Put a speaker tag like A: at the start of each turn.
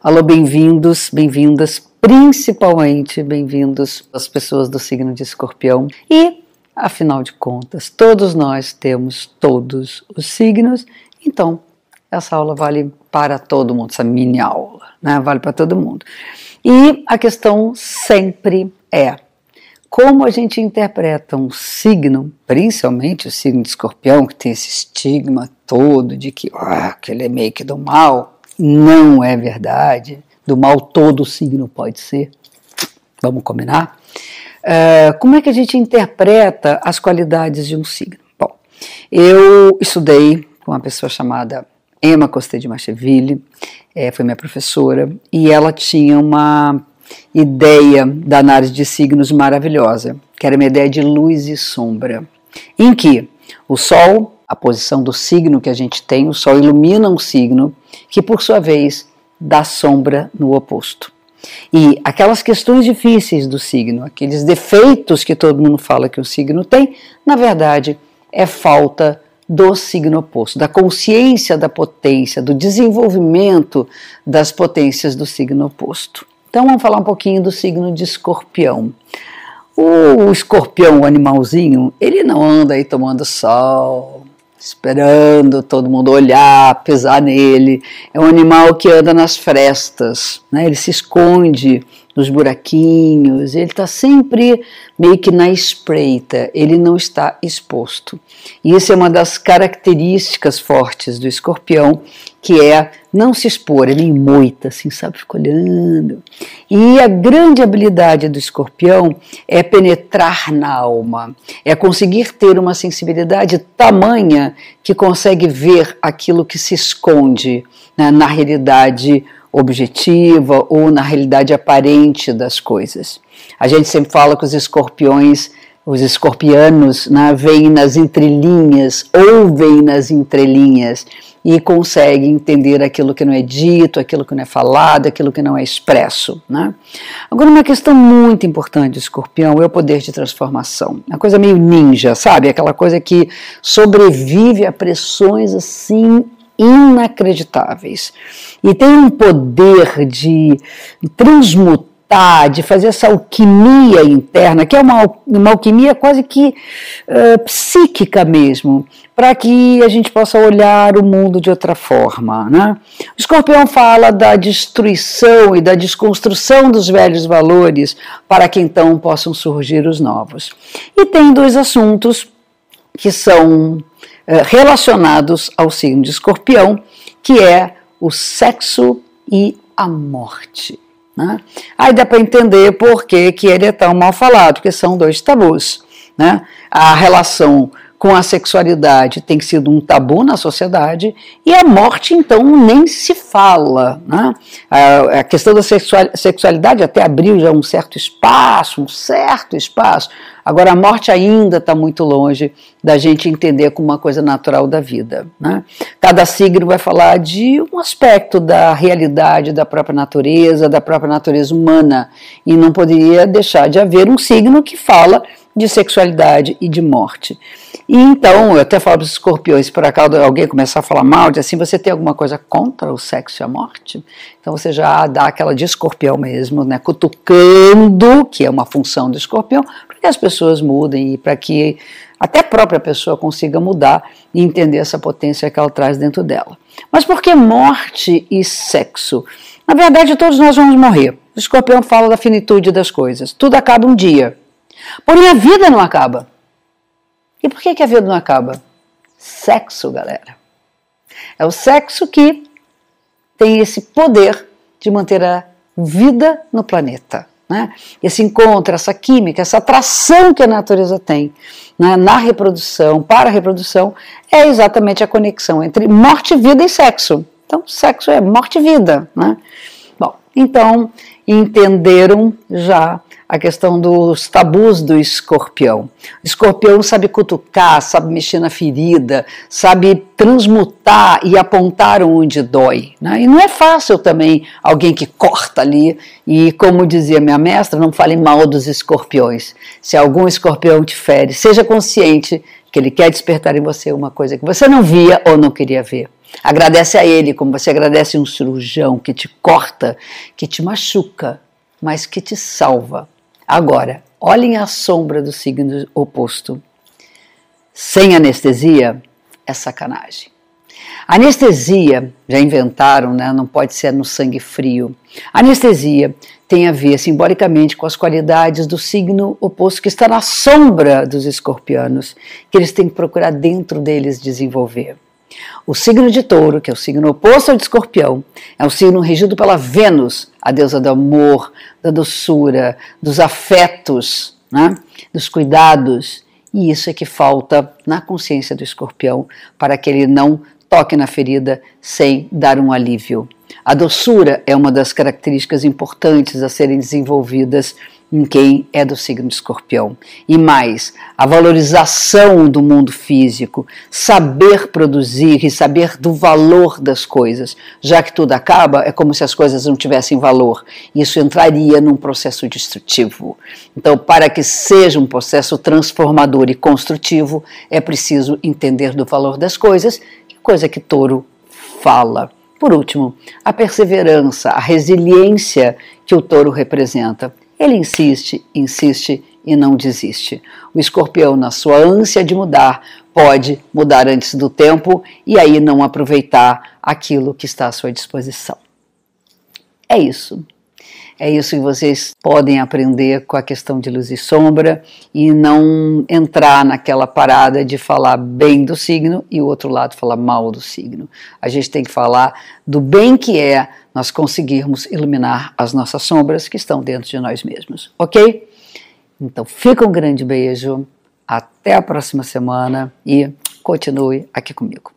A: Alô, bem-vindos, bem-vindas, principalmente bem-vindos as pessoas do signo de Escorpião. E, afinal de contas, todos nós temos todos os signos, então essa aula vale para todo mundo, essa mini aula, né? Vale para todo mundo. E a questão sempre é como a gente interpreta um signo, principalmente o signo de escorpião, que tem esse estigma todo de que, ah, que ele é meio que do mal, não é verdade. Do mal todo signo pode ser. Vamos combinar? Uh, como é que a gente interpreta as qualidades de um signo? Bom, eu estudei com uma pessoa chamada Emma Costé de Macheville, é, foi minha professora, e ela tinha uma ideia da análise de signos maravilhosa, que era uma ideia de luz e sombra, em que o Sol, a posição do signo que a gente tem, o Sol ilumina um signo que, por sua vez, dá sombra no oposto. E aquelas questões difíceis do signo, aqueles defeitos que todo mundo fala que o signo tem, na verdade, é falta do signo oposto, da consciência da potência, do desenvolvimento das potências do signo oposto. Então vamos falar um pouquinho do signo de escorpião. O escorpião, o animalzinho, ele não anda aí tomando sol, esperando todo mundo olhar, pesar nele. É um animal que anda nas frestas, né? ele se esconde nos buraquinhos, ele está sempre meio que na espreita, ele não está exposto. E isso é uma das características fortes do escorpião, que é não se expor, ele moita, assim, sabe, fica olhando. E a grande habilidade do escorpião é penetrar na alma, é conseguir ter uma sensibilidade tamanha que consegue ver aquilo que se esconde né, na realidade objetiva ou na realidade aparente das coisas. A gente sempre fala que os escorpiões, os escorpianos, né, veem nas entrelinhas ou veem nas entrelinhas e conseguem entender aquilo que não é dito, aquilo que não é falado, aquilo que não é expresso. Né? Agora, uma questão muito importante escorpião é o poder de transformação. Uma coisa meio ninja, sabe? Aquela coisa que sobrevive a pressões assim inacreditáveis. E tem um poder de transmutar, de fazer essa alquimia interna, que é uma, uma alquimia quase que uh, psíquica mesmo, para que a gente possa olhar o mundo de outra forma. Né? O escorpião fala da destruição e da desconstrução dos velhos valores para que então possam surgir os novos. E tem dois assuntos que são relacionados ao signo de escorpião, que é o sexo e a morte. Né? Aí dá para entender por que, que ele é tão mal falado, porque são dois tabus. Né? A relação com a sexualidade tem sido um tabu na sociedade e a morte, então, nem se fala. Né? A, questão da sexualidade até abriu já um certo espaço, um certo espaço. Agora, a morte ainda está muito longe da gente entender como uma coisa natural da vida. Né? Cada signo vai falar de um aspecto da realidade da própria natureza, da própria natureza humana, e não poderia deixar de haver um signo que fala de sexualidade e de morte. E então, eu até falo para os escorpiões, por acaso alguém começar a falar mal, de assim, você tem alguma coisa contra o sexo e a morte? Então você já dá aquela de escorpião mesmo, né, cutucando, que é uma função do escorpião, para que as pessoas mudem e para que até a própria pessoa consiga mudar e entender essa potência que ela traz dentro dela. Mas por que morte e sexo? Na verdade, todos nós vamos morrer. O escorpião fala da finitude das coisas. Tudo acaba um dia. Porém, a vida não acaba. E por que, que a vida não acaba? Sexo, galera. É o sexo que tem esse poder de manter a vida no planeta. Né? Esse encontro, essa química, essa atração que a natureza tem né, na reprodução, para a reprodução, é exatamente a conexão entre morte, vida e sexo. Então, sexo é morte e vida. Né? Bom, então entenderam já a questão dos tabus do escorpião. O escorpião sabe cutucar, sabe mexer na ferida, sabe transmutar e apontar onde dói. Né? E não é fácil também alguém que corta ali. E como dizia minha mestra, não fale mal dos escorpiões. Se algum escorpião te fere, seja consciente que ele quer despertar em você uma coisa que você não via ou não queria ver. Agradece a Ele como você agradece um cirurgião que te corta, que te machuca, mas que te salva. Agora, olhem a sombra do signo oposto. Sem anestesia é sacanagem. Anestesia, já inventaram, né? não pode ser no sangue frio. Anestesia tem a ver simbolicamente com as qualidades do signo oposto que está na sombra dos escorpianos, que eles têm que procurar dentro deles desenvolver. O signo de touro, que é o signo oposto ao de escorpião, é um signo regido pela Vênus, a deusa do amor, da doçura, dos afetos, né? dos cuidados. E isso é que falta na consciência do escorpião para que ele não toque na ferida sem dar um alívio. A doçura é uma das características importantes a serem desenvolvidas em quem é do signo de escorpião. E mais, a valorização do mundo físico, saber produzir e saber do valor das coisas. Já que tudo acaba, é como se as coisas não tivessem valor. Isso entraria num processo destrutivo. Então, para que seja um processo transformador e construtivo, é preciso entender do valor das coisas, coisa que touro fala. Por último, a perseverança, a resiliência que o touro representa. Ele insiste, insiste e não desiste. O escorpião, na sua ânsia de mudar, pode mudar antes do tempo e aí não aproveitar aquilo que está à sua disposição. É isso. É isso que vocês podem aprender com a questão de luz e sombra e não entrar naquela parada de falar bem do signo e o outro lado falar mal do signo. A gente tem que falar do bem que é nós conseguirmos iluminar as nossas sombras que estão dentro de nós mesmos, ok? Então fica um grande beijo, até a próxima semana e continue aqui comigo.